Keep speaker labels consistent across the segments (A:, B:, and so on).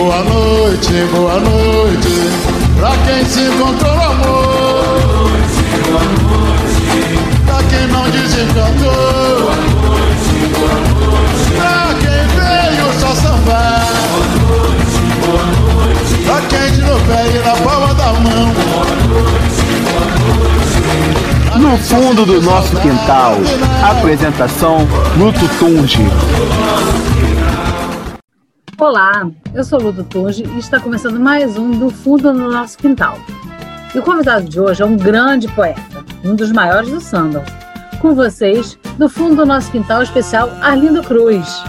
A: boa noite, boa noite. Pra quem se encontrou no amor.
B: Boa noite, boa noite.
A: Pra quem não desencantou.
B: Boa noite, boa noite.
A: Pra quem veio só sambar.
B: Boa noite, boa noite.
A: Pra quem tirou pé e na palma da mão.
B: Boa noite, boa noite.
C: No fundo do nosso quintal, apresentação Luto Tunge.
D: Olá, eu sou Ludo Tunge e está começando mais um do Fundo no Nosso Quintal. E o convidado de hoje é um grande poeta, um dos maiores do samba. Com vocês, do Fundo do Nosso Quintal especial Arlindo Cruz.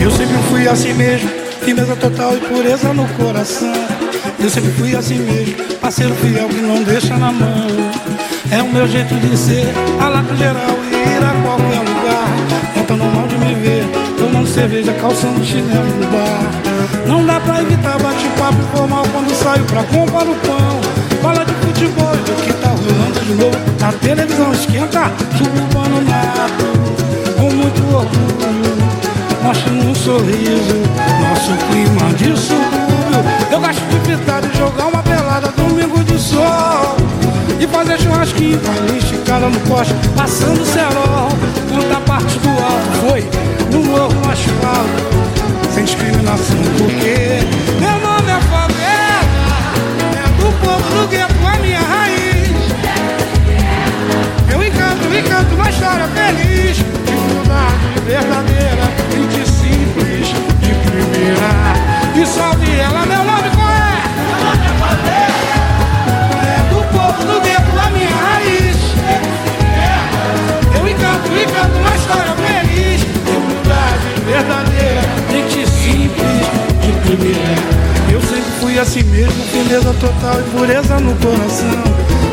E: Eu sempre fui assim mesmo, firmeza total e pureza no coração. Eu sempre fui assim mesmo, parceiro fiel que não deixa na mão. É o meu jeito de ser, alaco geral e ir a qualquer lugar. Tão normal de me ver, tomando cerveja, calçando chinelo no bar. Não dá pra evitar bate-papo formal quando saio pra comprar o pão. Fala de futebol e do que tá rolando de novo. Na televisão esquenta, suburbano nato, com muito orgulho mostra um sorriso, nosso clima de subúrbio. Eu gosto de fritar e jogar uma pelada domingo de sol. E fazer churrasquinho a esticada no poste, passando cerol. Tanta parte do alto foi no morro asfalto, sem discriminação, porque meu nome é favela, é do povo do gueto, a minha raiz. Eu encanto, encanto uma história feliz, de verdadeira, fui assim mesmo, firmeza total e pureza no coração.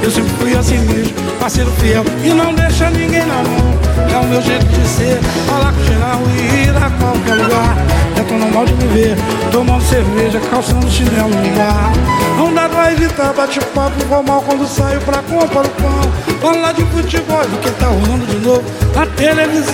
E: Eu sempre fui assim mesmo, parceiro fiel e não deixa ninguém na mão. É o meu jeito de ser, falar com geral e ir a qualquer lugar. É tão normal de me ver, tomando cerveja, calçando chinelo no bar. Não dá pra evitar bate-papo formal quando saio pra comprar o pão. Falar de futebol do que tá rolando de novo na televisão.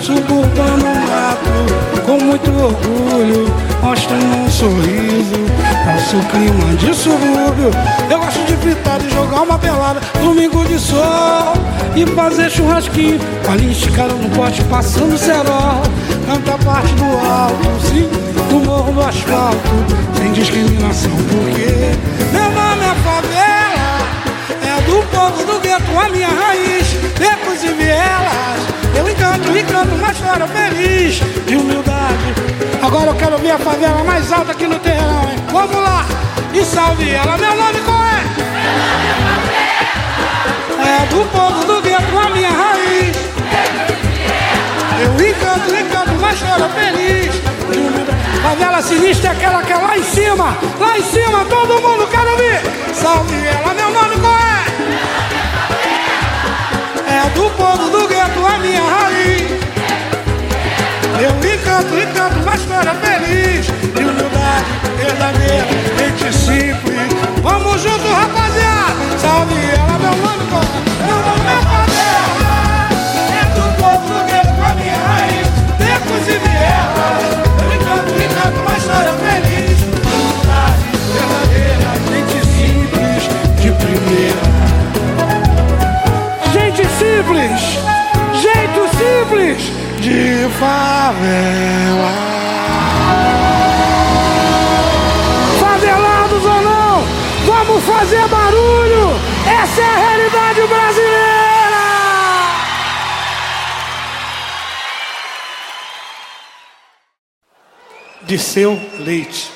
E: Suburbano mato, com muito orgulho, mostrando um sorriso. Nosso clima de subúrbio. Eu gosto de fritar e jogar uma pelada, domingo de sol. E fazer churrasquinho, com a linha esticada no pote, passando cerol. Canta a parte do alto, sim, do morro do asfalto, sem discriminação, porque meu nome é favela, do povo do gueto, a minha raiz, becos e vielas. Eu encanto, encanto uma história feliz, de humildade. Agora eu quero ouvir a favela mais alta aqui no terrão, hein? Vamos lá! E salve ela, meu nome qual é? É do povo do gueto, a minha raiz. Eu encanto, encanto uma história feliz. de humildade. Favela sinistra é aquela que é lá em cima, lá em cima, todo mundo quer ouvir. Salve ela, meu nome qual é? É do povo do gueto, a minha raiz. Eu encanto, encanto uma história feliz. De humildade verdadeira, gente simples. Vamos junto, rapaziada. Favela. Favelados ou não, vamos fazer barulho. Essa é a realidade brasileira. De seu leite.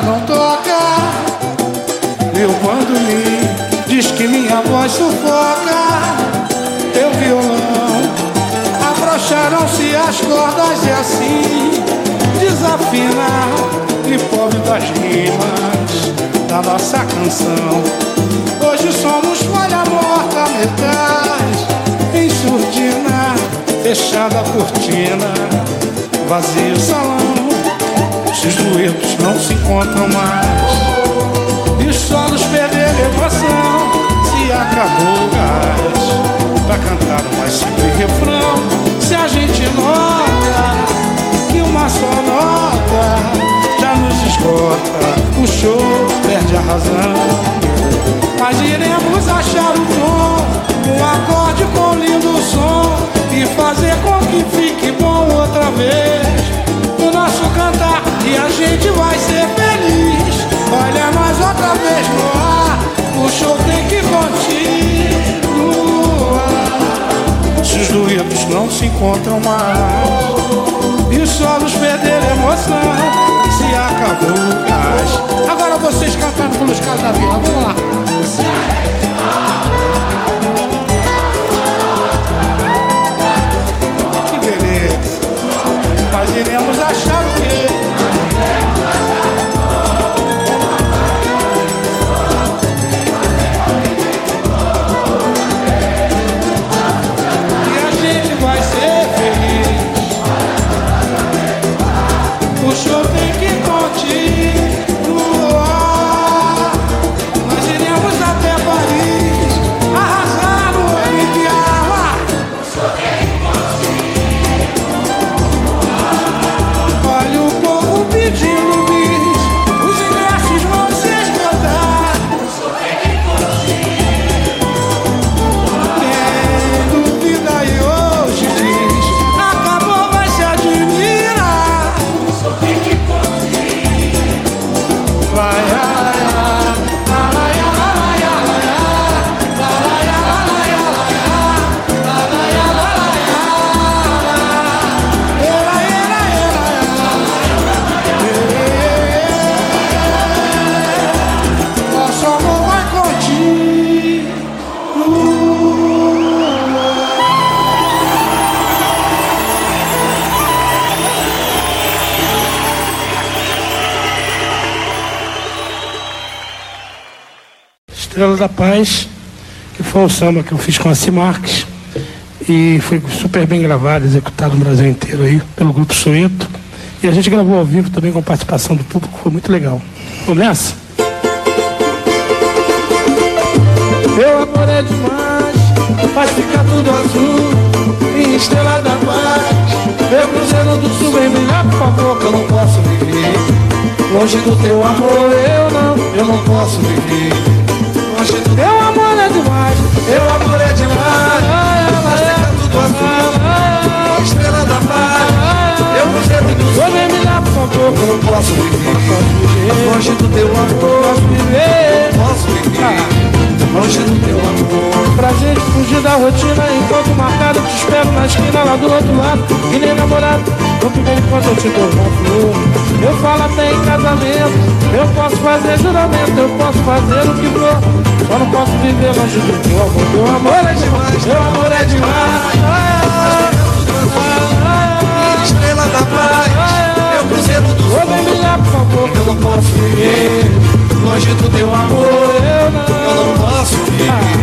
E: Não toca. Meu bandolim diz que minha voz sufoca. Teu violão afrouxaram-se as cordas e assim desafina e pobre das rimas da nossa canção. Hoje somos folha morta, metais em surdina, fechada a cortina, vazio salão. Os duetos não se encontram mais. E os solos perderam emoção Se acabou o gás. Pra cantar um mais simples refrão Se a gente nota Que uma só nota Já nos esgota O show perde a razão. Mas iremos achar o tom Um acorde com lindo som E fazer com que fique bom outra vez E a gente vai ser feliz. Olha nós outra vez no ar. O show tem que continuar. Se os duetos não se encontram mais. E os solos perderam emoção. Se acabou o gás. Agora vocês cantando pelos caras da vila Vamos lá. Que beleza. Mas iremos achar da Paz, que foi um samba que eu fiz com a Cimarques e foi super bem gravado, executado no Brasil inteiro aí, pelo Grupo Soeto. E a gente gravou ao vivo também com participação do público, foi muito legal. Vamos nessa? Meu amor é demais, faz ficar tudo azul, minha estrela da paz. Meu cruzeiro do sul vem brilhar, por favor, que eu não posso viver. Longe do teu amor, eu não, eu não posso viver. Longe teu amor é demais, teu amor é demais. Ficar tudo azul, estrela da paz. Sul vem brilhar, por favor, que eu não posso viver. Longe do teu amor, posso viver, posso viver. Longe do teu amor Pra gente fugir da rotina. Enquanto marcado te espero na esquina lá do outro lado. E nem namorado No primeiro enquanto eu te dou uma flor. Eu falo até em casamento Eu posso fazer juramento Eu posso fazer o que for. Só não posso viver longe do teu amor. Teu amor é demais Teu amor é demais. Estrela da paz Meu cruzeiro do sul. favor. Eu não posso viver Longe do teu amor, eu não, eu não posso viver.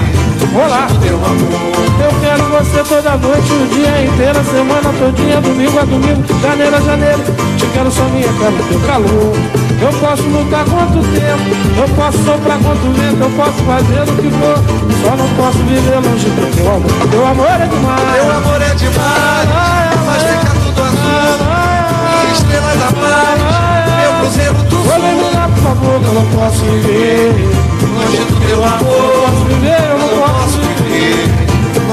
E: Teu amor. Eu quero você toda noite, o dia inteiro, a semana todinha, domingo a domingo, janeiro a janeiro. Te quero só minha, quero teu calor. Eu posso lutar quanto tempo, eu posso soprar quanto vento, eu posso fazer o que for. Só não posso viver longe do teu amor. Teu amor é demais. Teu amor é demais. Faz ficar tudo azul. Estrela da paz. Meu cruzeiro do sul por favor, eu não posso viver longe do teu amor. Posso viver,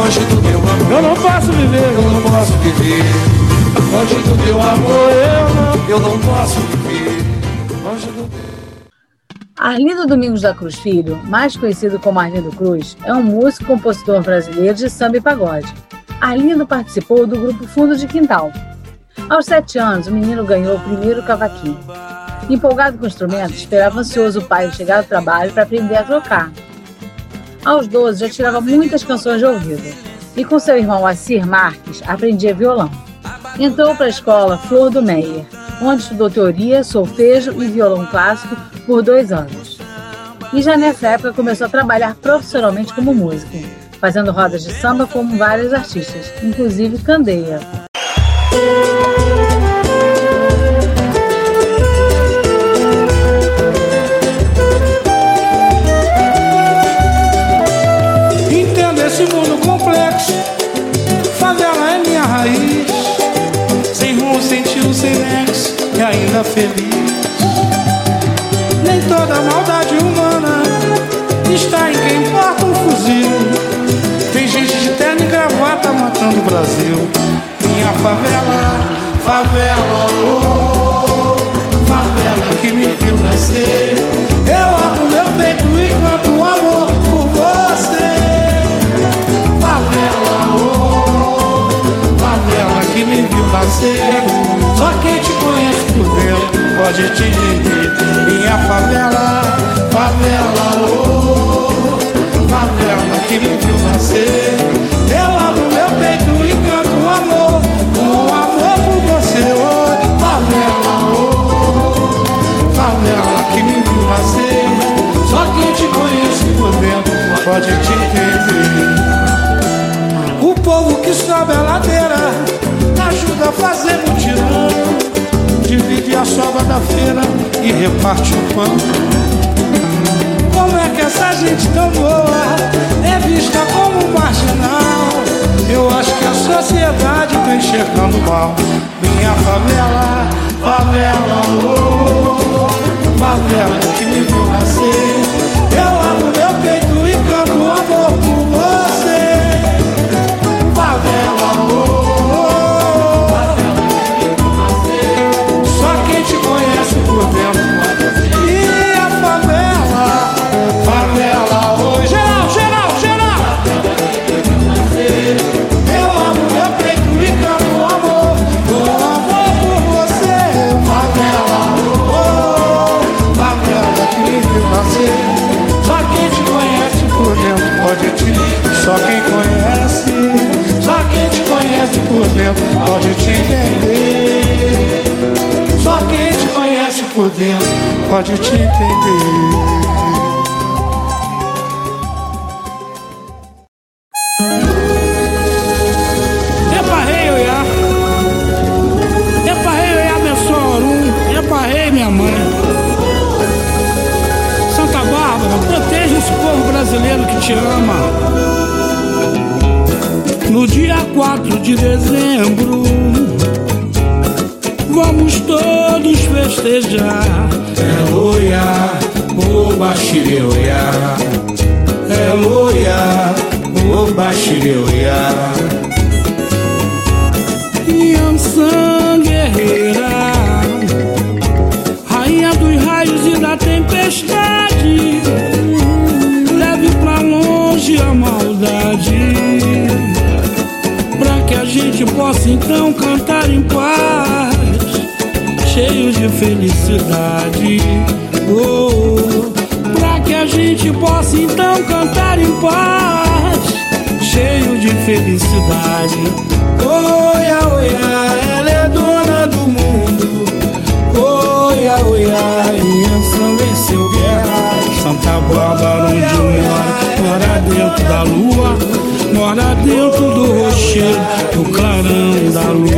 E: longe do teu amor. Eu não posso viver, eu não posso viver longe do teu amor. Eu não, eu não posso viver longe do
D: Arlindo Domingos da Cruz Filho, mais conhecido como Arlindo Cruz, é um músico e compositor brasileiro de samba e pagode. Arlindo participou do grupo Fundo de Quintal. Aos sete anos, o menino ganhou o primeiro cavaquinho. Empolgado com o instrumento, esperava ansioso o pai chegar do trabalho para aprender a tocar. Aos 12, já tirava muitas canções de ouvido e com seu irmão Assir Marques aprendia violão. Entrou para a escola Flor do Meyer, onde estudou teoria, solfejo e violão clássico por dois anos. E já nessa época começou a trabalhar profissionalmente como músico, fazendo rodas de samba com vários artistas, inclusive Candeia.
E: Feliz. Nem toda maldade humana está em quem porta um fuzil. Tem gente de terno e gravata matando o Brasil. Minha favela, favela, oh, favela que me viu nascer. Só quem te conhece por dentro pode te entender. Minha favela, favela, oh, favela que me viu nascer. Eu abro meu peito e canto amor, um amor por você, oh, favela, oh, favela que me viu nascer. Só quem te conhece por dentro pode te entender. O povo que sobe a ladeira ajuda a fazer mutirão Divide a sobra da feira e reparte o pão. Como é que essa gente tão boa é vista como marginal? Eu acho que a sociedade tá enxergando mal. Minha favela, favela, oh, favela que me viu nascer mora dentro do rochedo, do clarão da lua.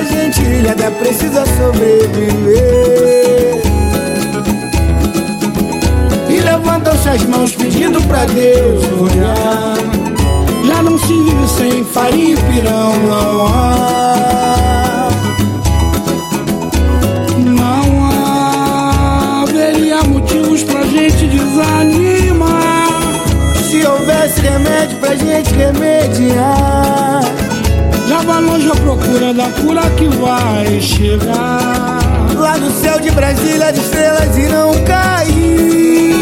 B: Nossa gente ilhada precisa sobreviver. E levantam-se as mãos pedindo pra Deus olhar.
E: já não se vive sem
B: Farinha e pirão não há.
E: Não haveria motivos pra gente desanimar.
B: Se houvesse remédio pra gente remediar.
E: Vai longe a procura da cura que vai chegar.
B: Lá no céu de Brasília as estrelas irão cair.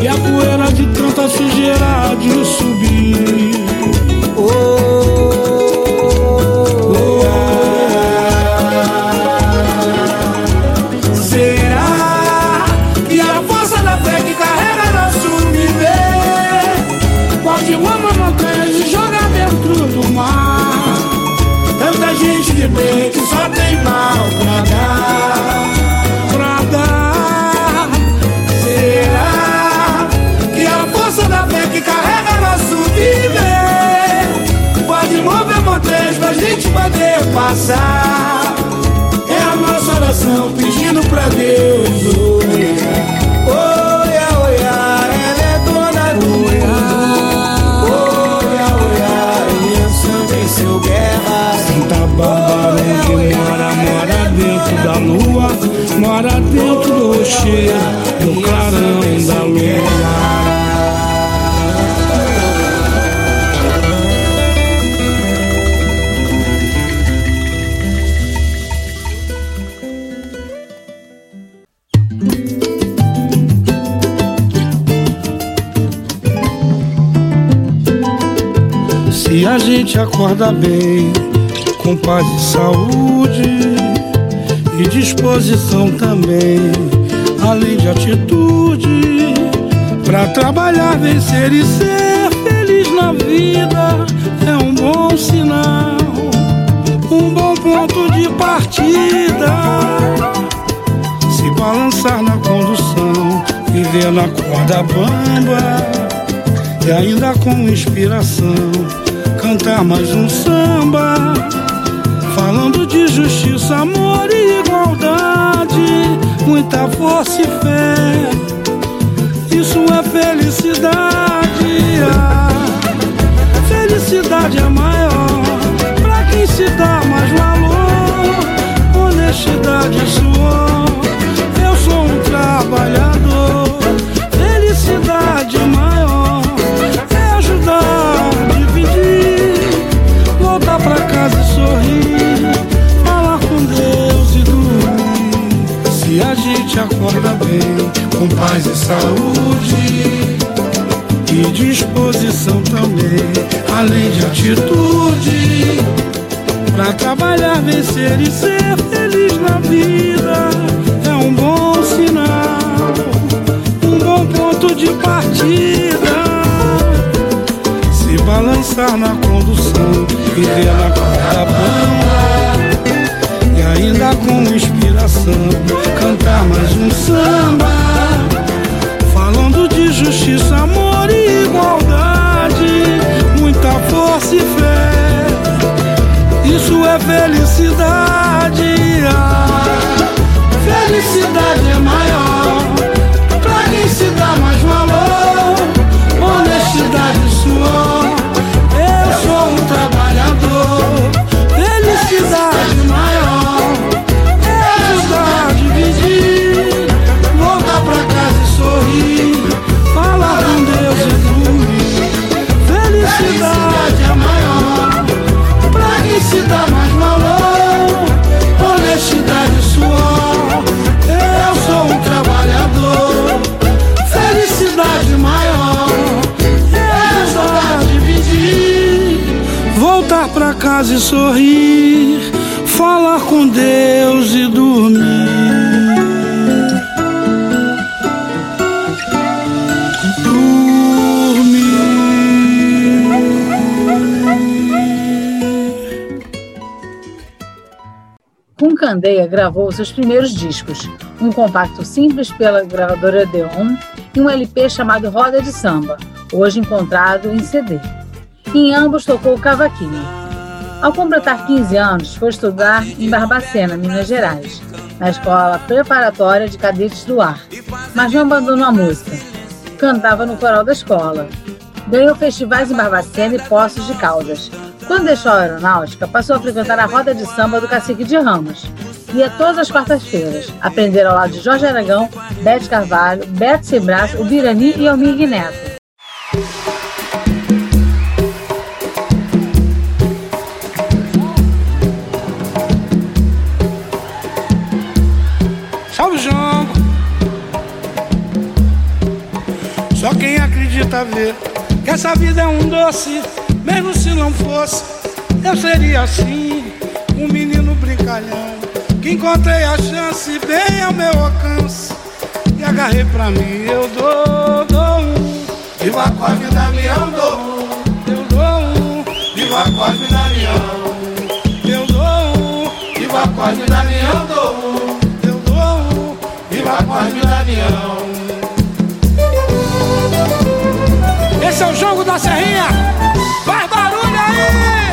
E: E a poeira de tanta sujeira de subir.
B: Passar? É a nossa oração pedindo pra Deus. Oia, oia, ela é dona do mundo. Oia, oia, Yansan venceu guerra.
E: Santa Bárbara onde mora, mora dentro da lua. Mora dentro do rochedo, do clarão da lua. Acorda bem, com paz e saúde e disposição também, além de atitude, pra trabalhar, vencer e ser feliz na vida é um bom sinal, um bom ponto de partida. Se balançar na condução, viver na corda bamba e ainda com inspiração cantar mais um samba falando de justiça, amor e igualdade, muita força e fé. Isso é felicidade. A felicidade é maior pra quem se dá mais valor. Honestidade é suor. Saúde e disposição também, além de atitude, Pra trabalhar, vencer e ser feliz na vida é um bom sinal, um bom ponto de partida. Se balançar na condução, viver na corda e ainda com inspiração cantar mais um samba, força e fé. Isso é felicidade. Ah, felicidade é maior pra casa e sorrir, falar com Deus e dormir.
D: Candeia gravou seus primeiros discos, um compacto simples pela gravadora Deon e um LP chamado Roda de Samba, hoje encontrado em CD. Em ambos tocou cavaquinho. Ao completar 15 anos, foi estudar em Barbacena, Minas Gerais, na Escola Preparatória de Cadetes do Ar, mas não abandonou a música. Cantava no coral da escola. Ganhou festivais em Barbacena e Poços de Caldas. Quando deixou a aeronáutica, passou a frequentar a roda de samba do Cacique de Ramos. Ia todas as quartas-feiras, aprender ao lado de Jorge Aragão, Bete Carvalho, Beto Sebras, o e Almir Neto.
E: Acredita vê Que essa vida é um doce Mesmo se não fosse Eu seria assim Um menino brincalhão Que encontrei a chance Bem ao meu alcance E agarrei pra mim Eu dou, dou um Viva com a vida leão dou um Eu dou um Viva com a vida leão Eu dou Viva com a vida dou um Eu dou Viva a Esse é o jogo da Serrinha. Faz barulho aí!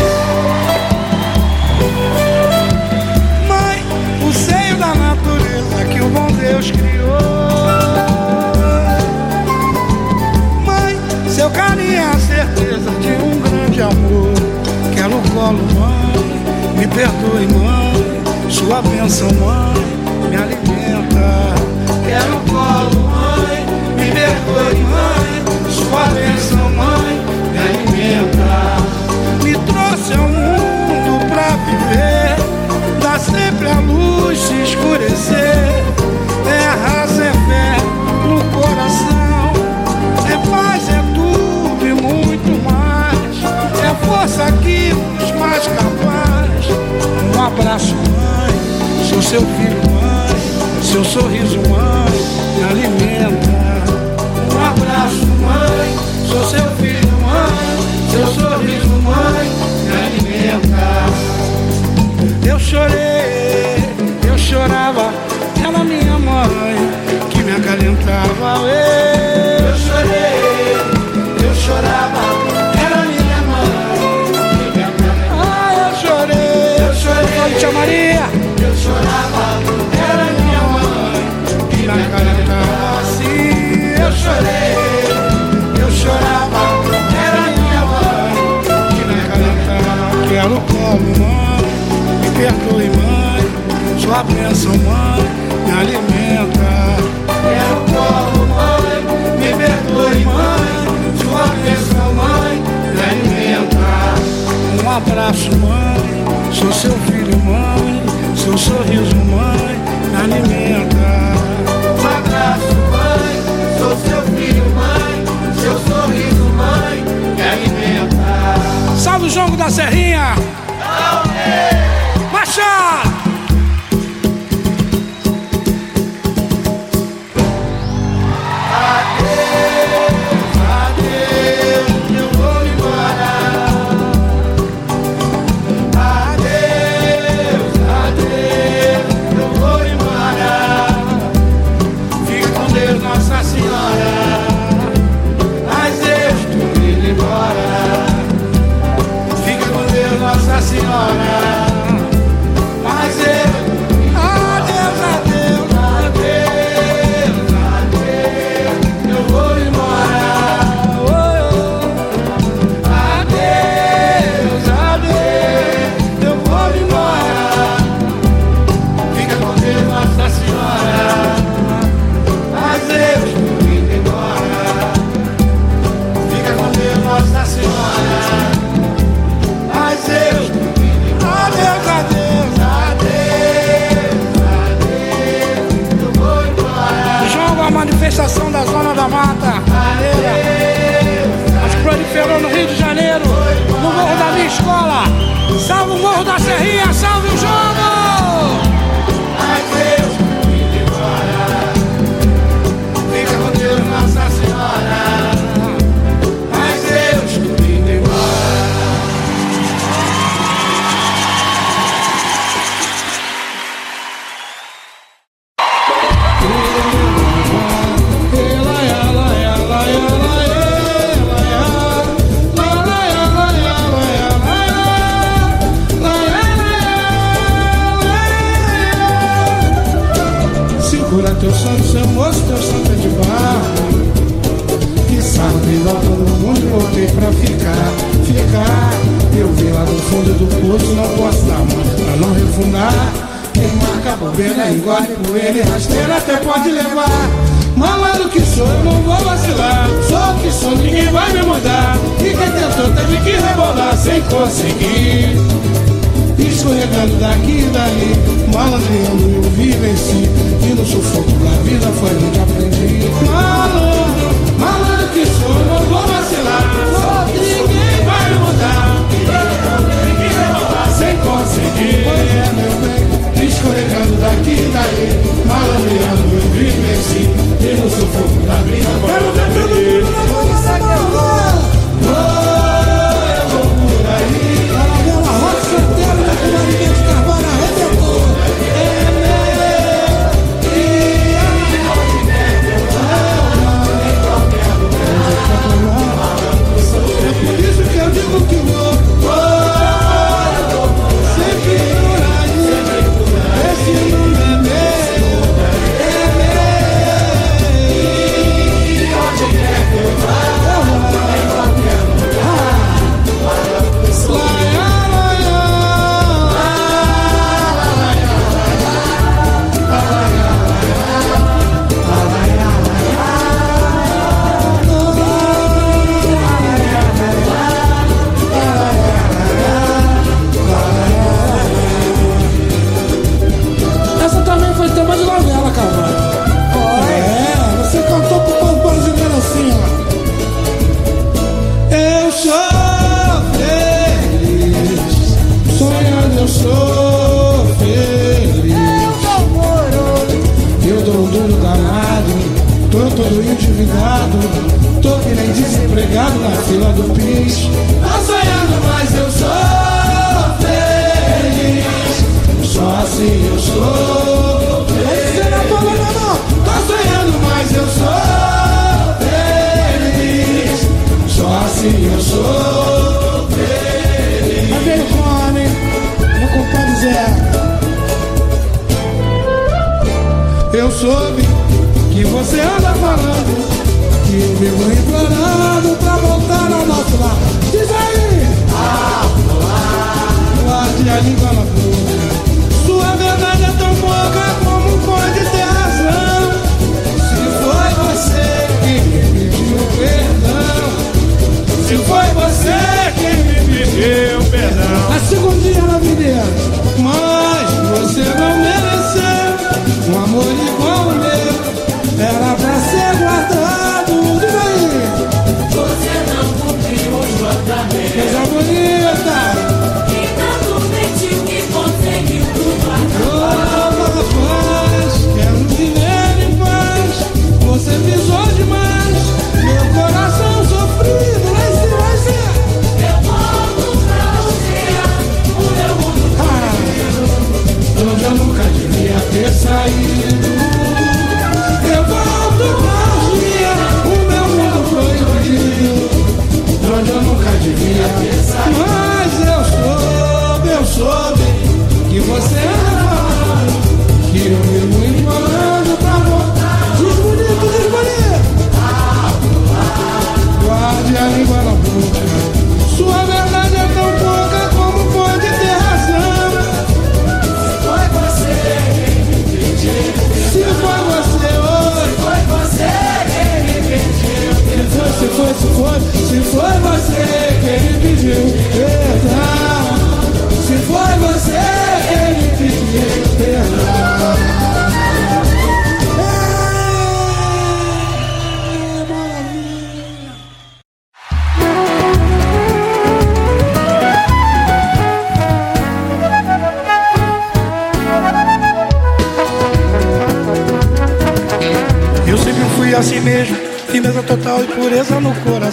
E: Mãe, o seio da natureza que o bom Deus criou. Mãe, seu carinho é a certeza de um grande amor. Quero o colo, mãe, me perdoe, mãe. Sua bênção, mãe, me alimenta. Seu filho, dali Malandreando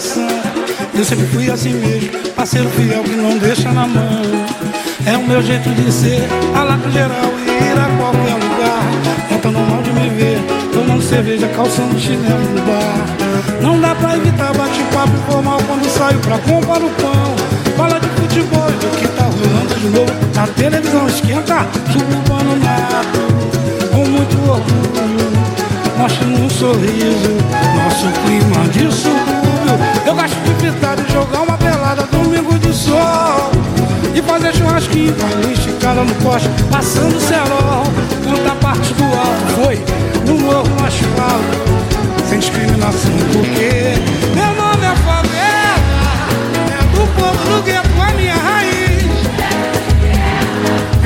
E: coração. Eu sempre fui assim mesmo, parceiro fiel que não deixa na mão. É o meu jeito de ser, alaco geral e ir a qualquer lugar. Não tá normal de me ver, tomando cerveja, calçando chinelo no bar. Não dá pra evitar bate-papo formal quando saio pra comprar o pão. Fala de futebol e do que tá rolando de novo. Na televisão esquenta, suburbano nato, com muito orgulho mostre um sorriso, nosso clima de subúrbio. De e jogar uma pelada domingo de sol. E fazer churrasquinho a esticada no poste, passando cerol. Canta parte do alto, foi no morro no asfalto, sem discriminação, porque meu nome é favela, é do povo do gueto, a minha raiz.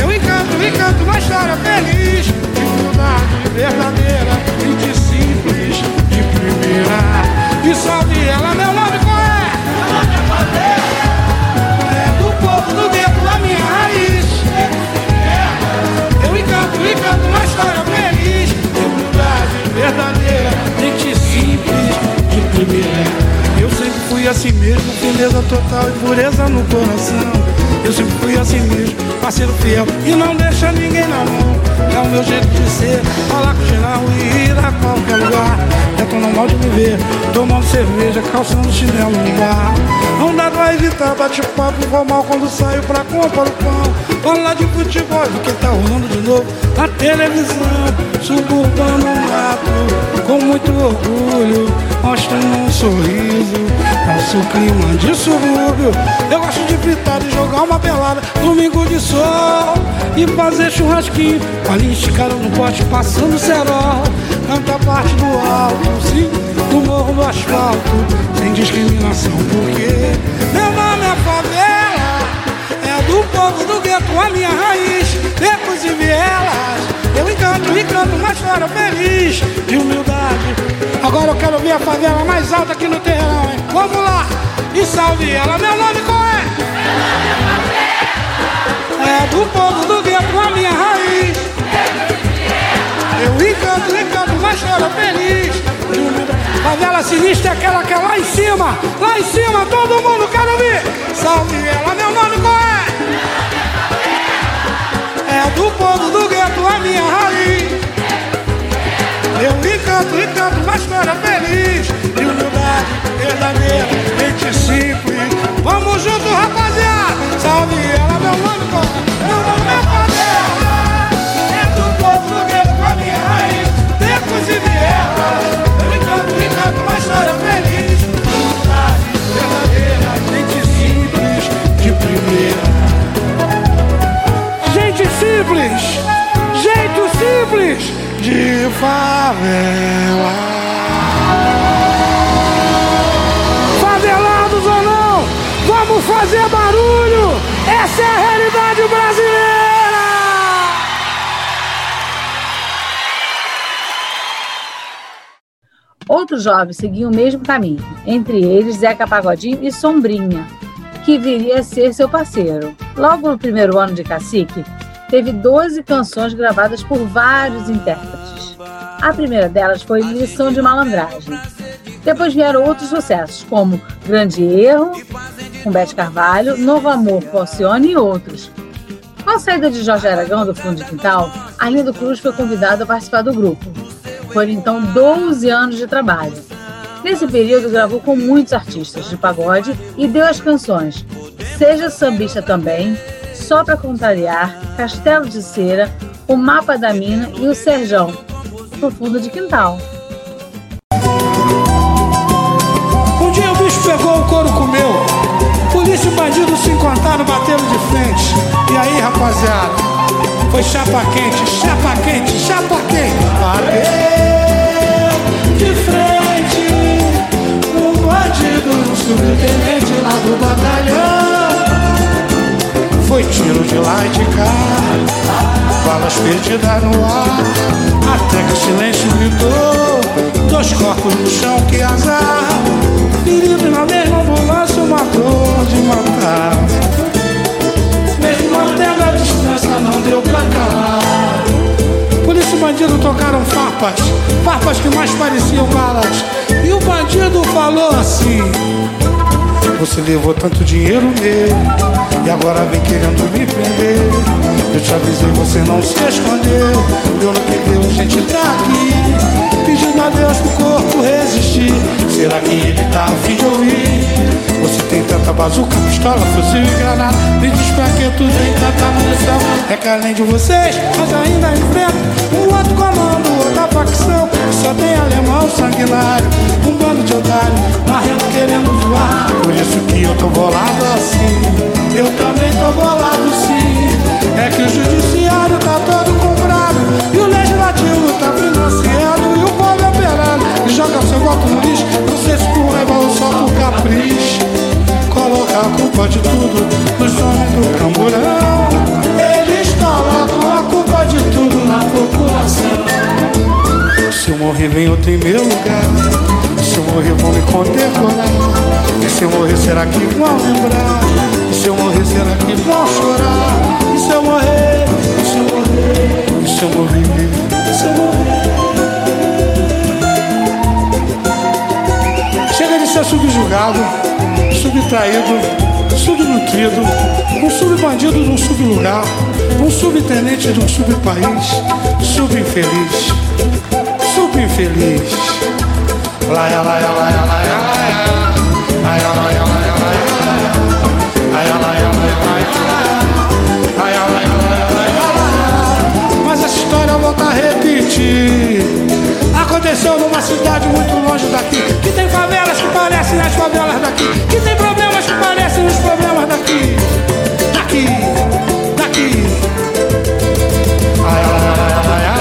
E: Eu encanto, encanto uma história feliz De verdadeira Gente simples, de primeira E salve ela, meu encanto uma história feliz De humildade verdadeira Gente simples, de primeira eu sempre fui assim mesmo, firmeza total e pureza no coração. Eu sempre fui assim mesmo, parceiro fiel e não deixa ninguém na mão. É o meu jeito de ser, falar com geral e ir a qualquer lugar. É tão normal de me ver, tomando cerveja, calçando chinelo no bar. Dá pra evitar bate-papo informal quando saio pra comprar o pão. Falar de futebol, do que tá rolando de novo na televisão. Suburbano mato, com muito orgulho, mostrando um sorriso. Nosso clima de subúrbio. Eu gosto de fritar e jogar uma pelada, domingo de sol. E fazer churrasquinho, com a no pote, passando cerol. Canta parte do alto, sim, do morro do asfalto, sem discriminação, porque é favela. É do povo do gueto, a minha raiz, becos e vielas. Eu encanto, encanto uma história feliz de humildade. Agora eu quero ver a favela mais alta aqui no terrão, hein? Vamos lá! E salve ela, meu nome qual é? É do povo do gueto, a minha raiz. Eu encanto, encanto uma história feliz de humildade. Favela sinistra é aquela que é lá em cima, lá em cima, todo mundo quer ouvir. Salve ela, meu nome qual é? É do povo do gueto, a minha raiz. Eu encanto, encanto uma história feliz de humildade verdadeira, gente simples. Vamos junto, rapaziada. Salve ela, meu nome qual é? Meu nome é. É do povo do gueto, a minha raiz. Becos e vielas. Eu encanto, primeira. Gente simples, jeito simples de favela. Favelados ou não, vamos fazer barulho. Essa é a realidade brasileira.
D: Outros jovens seguiam o mesmo caminho, entre eles Zeca Pagodinho e Sombrinha, que viria a ser seu parceiro. Logo no primeiro ano de Cacique, teve 12 canções gravadas por vários intérpretes. A primeira delas foi Lição de Malandragem. Depois vieram outros sucessos, como Grande Erro, com Bete Carvalho, Novo Amor, Falcione e outros. Com a saída de Jorge Aragão do Fundo de Quintal, Arlindo Cruz foi convidado a participar do grupo. Foram então 12 anos de trabalho. Nesse período, gravou com muitos artistas de pagode e deu as canções Seja Sambista Também, Só Pra Contrariar, Castelo de Cera, O Mapa da Mina e o Serjão, pro fundo de quintal.
E: Um dia o bicho pegou, o couro comeu. Polícia e bandido se encontraram, bateram de frente. E aí, rapaziada? Foi chapa quente, chapa quente, chapa quente. Bateu de frente, o bandido subtenente lá do batalhão. Foi tiro de lá e de cá, balas perdidas no ar. Até que o silêncio gritou, dois corpos no chão, que azar. Ferido na mesma ambulância, uma dor de matar. Mesmo mantendo a distância, não deu pra calar. Polícia e bandido tocaram farpas, farpas que mais pareciam balas. E o bandido falou assim: Você levou tanto dinheiro meu, e agora vem querendo me prender. Eu te avisei, você não se escondeu. Eu não perdeu, a gente tá aqui, pedindo a Deus pro corpo resistir. Será que ele tá a fim de ouvir? Você tem tanta bazuca, pistola, fuzil e granada Me diz pra que tu tem tanta munição É que além de vocês, nós ainda enfrentamos Um outro comando, outra facção Só tem alemão sanguinário Um bando de otário, marrendo querendo voar. Por isso que eu tô bolado assim. Eu também tô bolado sim. É que o judiciário tá todo comprado E o legislativo tá financiando E o povo é operando E joga seu voto no lixo. Não sei se por raiva ou só por capricho. Coloca a culpa de tudo nos homens do camburão. Eles colocam a culpa de tudo na população Se eu morrer vem outro em meu lugar. Se eu morrer vão me condecorar. E se eu morrer será que vão lembrar? E se eu morrer será que vão chorar? E se eu morrer, e se eu morrer, e se eu morrer, e se eu morrer? Chega de ser subjugado subtraído, subnutrido, um subbandido de um sublugar, um subtenente de um subpaís, subinfeliz, subinfeliz. Laia, laia, laia, laia, laia, Mas essa história volta a repetir. Aconteceu numa cidade muito longe daqui Que tem favelas que parecem as favelas daqui Que tem problemas que parecem os problemas Daqui, daqui ay, ay, ay, ay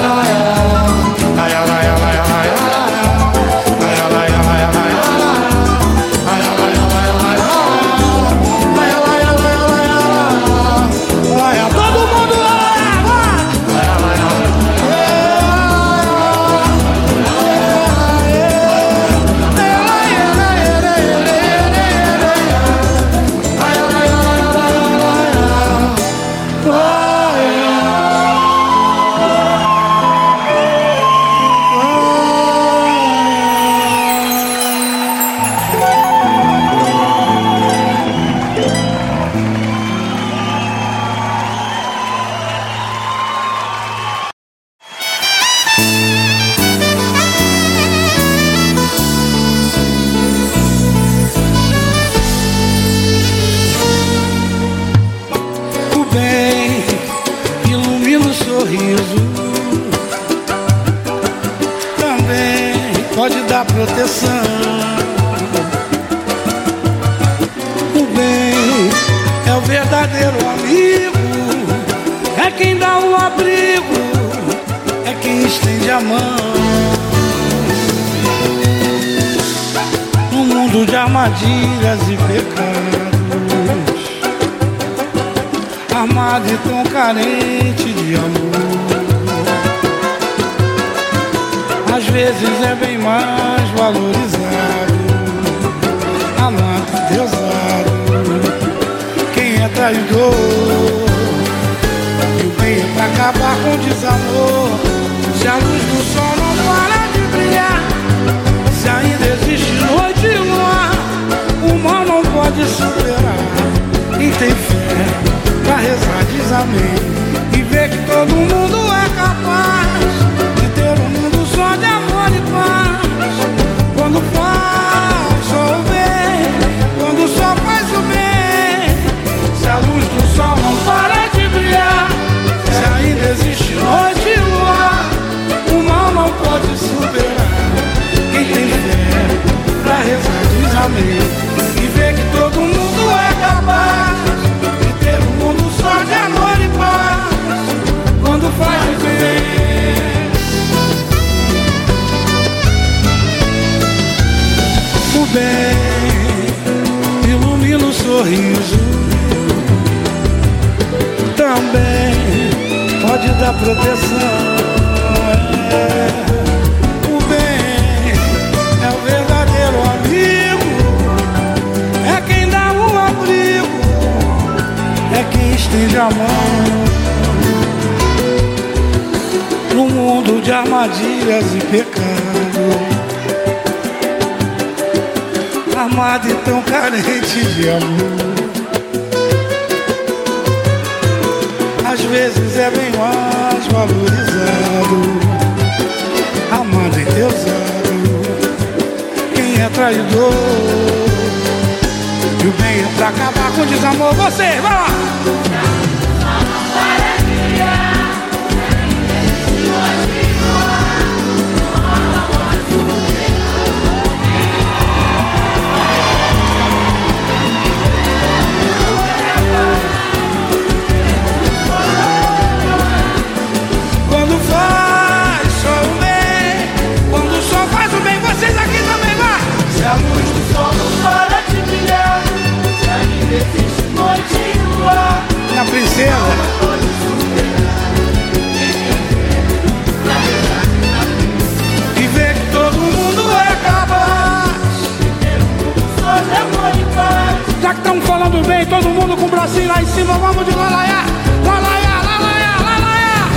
E: bracinho lá em cima, vamos de lalaiá, lalaiá, lalaiá, lalaiá.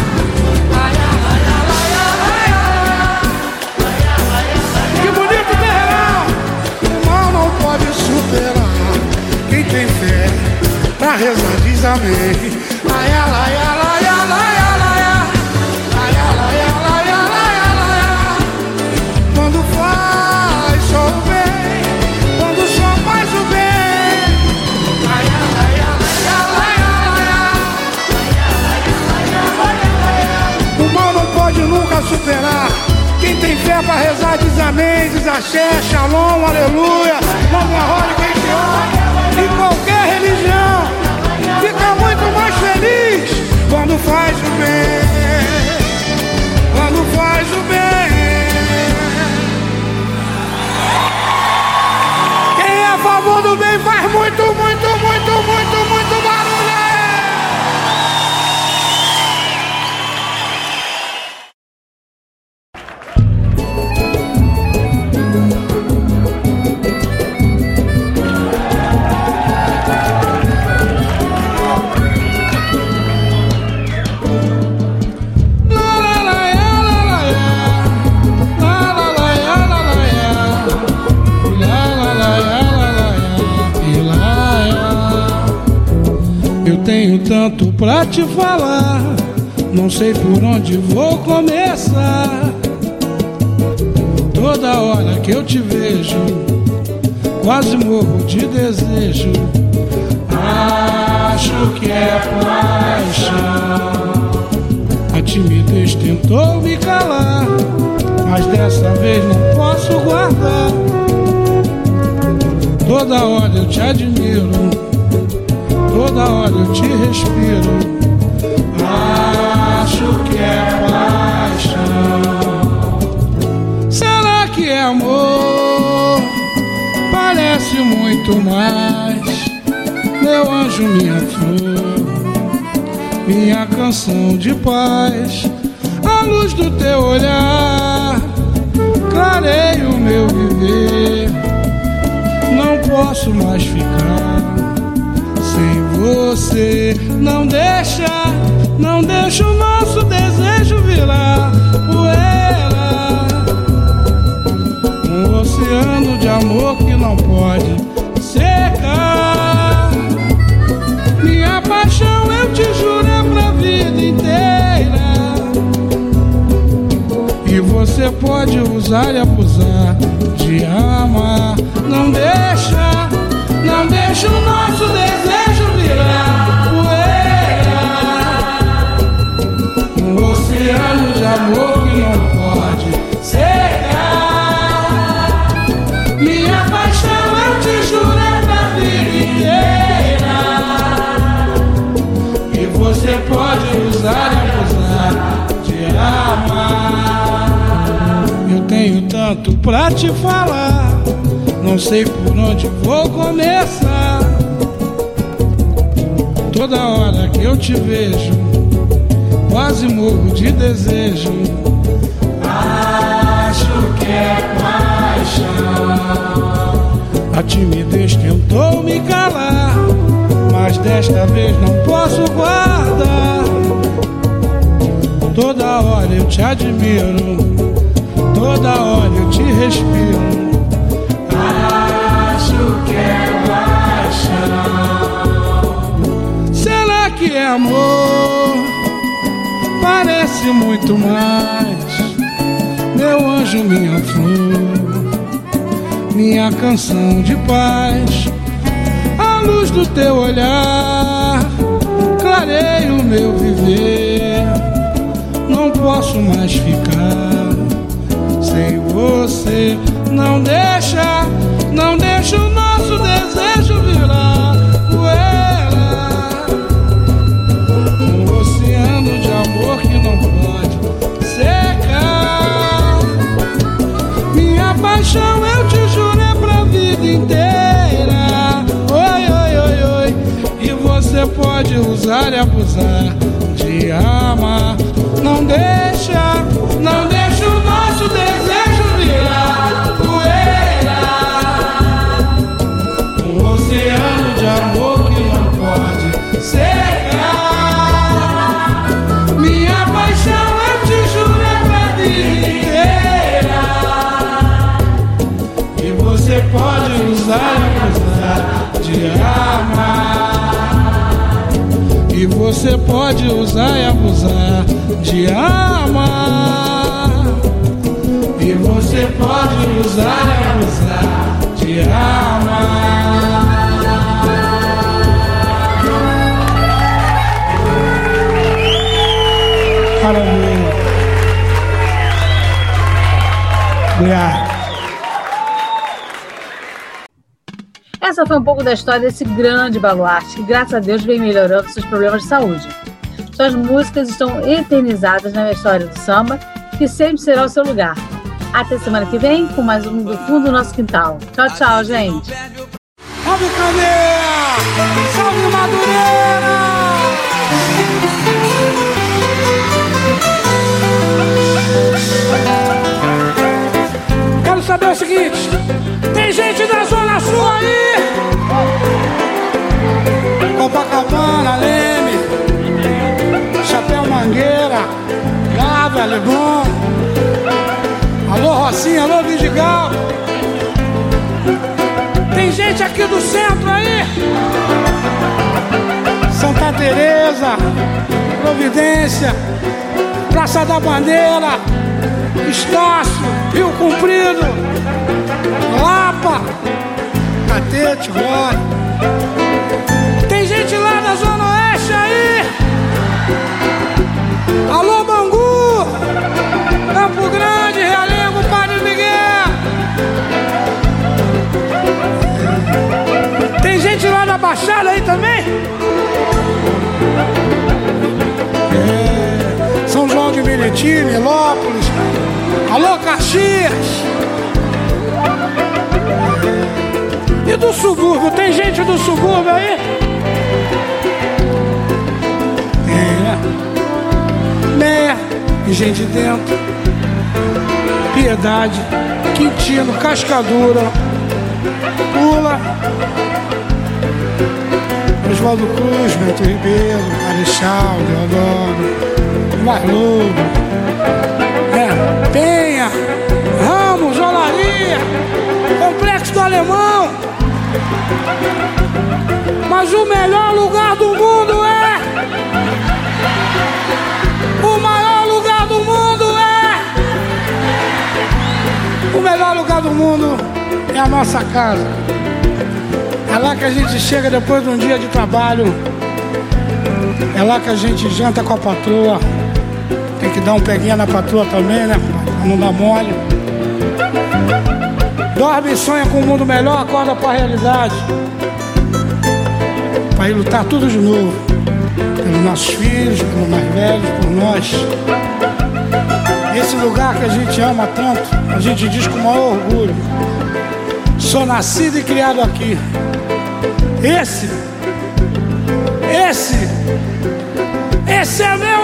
E: Que bonito terreirão. O mal não pode superar quem tem fé pra rezar diz amém. Laia, laia, superar. Quem tem fé pra rezar diz amém, diz axé, shalom, aleluia. Vamos a roda, quem te ama. Em qualquer religião fica muito mais feliz quando faz o bem. Quando faz o bem. Te falar, não sei por onde vou começar. Toda hora que eu te vejo, quase morro de desejo. Acho que é paixão. A timidez tentou me calar, mas dessa vez não posso guardar. Toda hora eu te admiro toda hora eu te respiro. Acho que é paixão. Será que é amor? Parece muito mais. Meu anjo, minha flor, minha canção de paz. A luz do teu olhar clareia o meu viver. Não posso mais ficar você. Não deixa, não deixa o nosso desejo virar poeira. Um oceano de amor que não pode secar. Minha paixão, eu te juro, é pra vida inteira. E você pode usar e abusar de amar. Não deixa, não deixa o nosso desejo. Amor que não pode secar. Minha paixão eu te juro é pra vida inteira. E você pode usar e abusar de amar. Eu tenho tanto pra te falar, não sei por onde vou começar. Toda hora que eu te vejo quase morro de desejo.
B: Acho que é paixão.
E: A timidez tentou me calar, mas desta vez não posso guardar. Toda hora eu te admiro, toda hora eu te respiro.
B: Acho que é paixão.
E: Será que é amor? Parece muito mais. Meu anjo, minha flor, minha canção de paz. A luz do teu olhar clareia o meu viver. Não posso mais ficar sem você. Não deixa, não deixa o nosso desejo virar pode usar e abusar de amar. Não deixa, não deixa você pode usar e abusar de amar. E você pode usar e abusar de amar.
B: Maravilha. Obrigado.
D: Essa foi um pouco da história desse grande baluarte que, graças a Deus, vem melhorando seus problemas de saúde. Suas músicas estão eternizadas na história do samba, que sempre será o seu lugar. Até semana que vem com mais um do fundo do nosso quintal. Tchau, tchau, gente.
E: Salve Madureira! Saber o seguinte: tem gente da Zona Sul aí? Copacabana, Leme, Chapéu Mangueira, Gávea, Leblon. Alô Rocinha, alô Vidigal. Tem gente aqui do centro aí? Santa Teresa, Providência, Praça da Bandeira, Estácio, Rio Comprido, Lapa, Catete, Glória. Tem gente lá da Zona Oeste aí? Alô Bangu, Campo Grande, Realengo, Padre Miguel. Tem gente lá da Baixada aí também? É, São João de Meriti, Milópolis. Alô, Caxias. E do subúrbio? Tem gente do subúrbio aí? É. Meia e gente dentro. Piedade, Quintino, Cascadura, Pula, Oswaldo Cruz, Bento Ribeiro, Marechal, Deodoro, Marludo, é, Penha, Ramos, Olaria, Complexo do Alemão. Mas o melhor lugar do mundo é. O maior lugar do mundo é. O melhor lugar do mundo é a nossa casa. É lá que a gente chega depois de um dia de trabalho. É lá que a gente janta com a patroa. Tem que dar um peguinha na patroa também, né? Pra não dar mole. Dorme e sonha com um mundo melhor, acorda para a realidade. Para ir lutar tudo de novo. Pelos nossos filhos, pelos mais velhos, por nós. Esse lugar que a gente ama tanto, a gente diz com o maior orgulho. Sou nascido e criado aqui. Esse, esse, esse é meu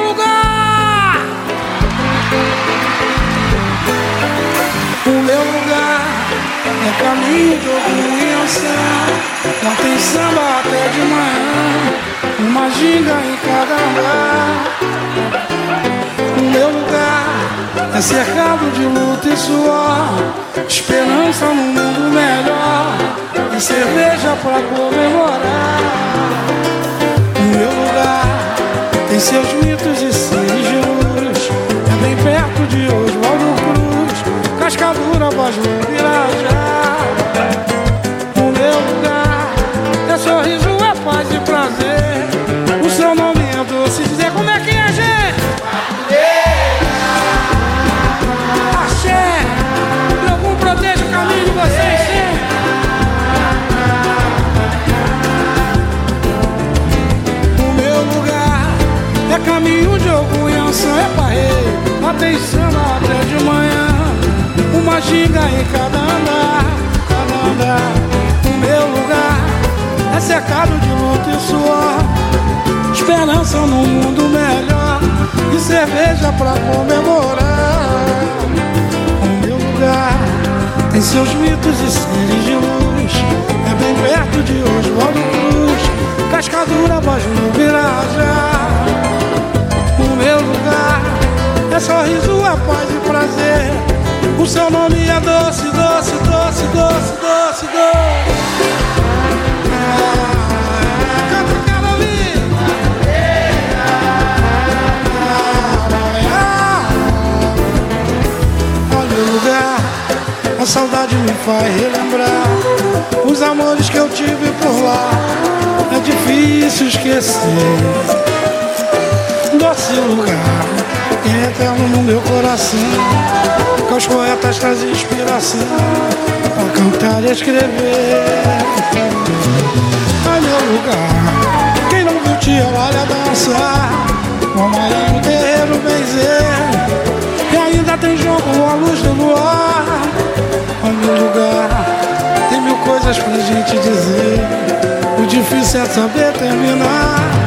E: caminho de algum Não tem samba até de manhã Uma ginga em cada andar O meu lugar é cercado de luta e suor Esperança num mundo melhor E cerveja pra comemorar. O meu lugar tem seus mitos e de luz É bem perto de Oswaldo Cruz Cascadura, voz no pra comemorar O meu lugar Tem seus mitos e seres de luz É bem perto de Oswaldo Cruz Cascadura, voz no Virajá o meu lugar é sorriso, é paz e prazer. O seu nome é doce, doce, doce, doce, doce, doce. canta, saudade me faz relembrar os amores que eu tive por lá. É difícil esquecer. Doce lugar é eterno no meu coração. Que os poetas trazem inspiração Pra cantar e escrever. É meu lugar Quem não viu tia, olha dançar. Com Marinho Terreiro benzer. E ainda tem jogo à luz do luar É meu lugar. Tem mil coisas pra gente dizer. O difícil é saber terminar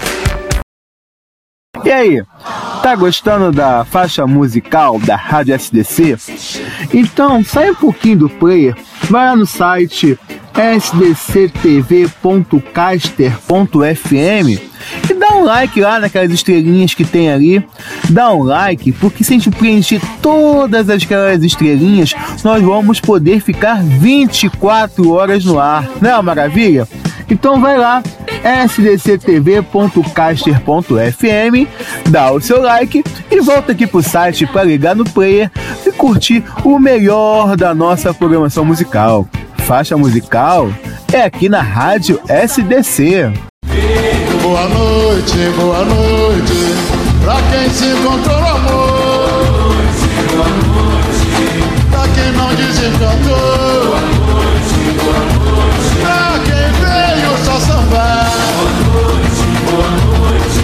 C: E aí, tá gostando da faixa musical da Rádio SDC? Então sai um pouquinho do player, vai lá no site sdctv.caster.fm e dá um like lá naquelas estrelinhas que tem ali. Dá um like, porque se a gente preencher todas aquelas estrelinhas, nós vamos poder ficar 24 horas no ar. Não é uma maravilha? Então vai lá, sdctv.caster.fm, dá o seu like e volta aqui pro site para ligar no player e curtir o melhor da nossa programação musical. Faixa musical é aqui na Rádio SDC.
A: Boa noite, boa noite, pra quem se encontrou no amor. Pra quem não desencantou. Só sambar.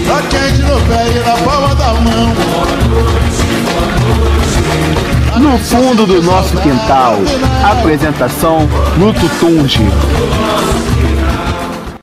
A: Pra quem tirou pé e na palma da mão.
C: No fundo do nosso quintal, apresentação Luto Tunge.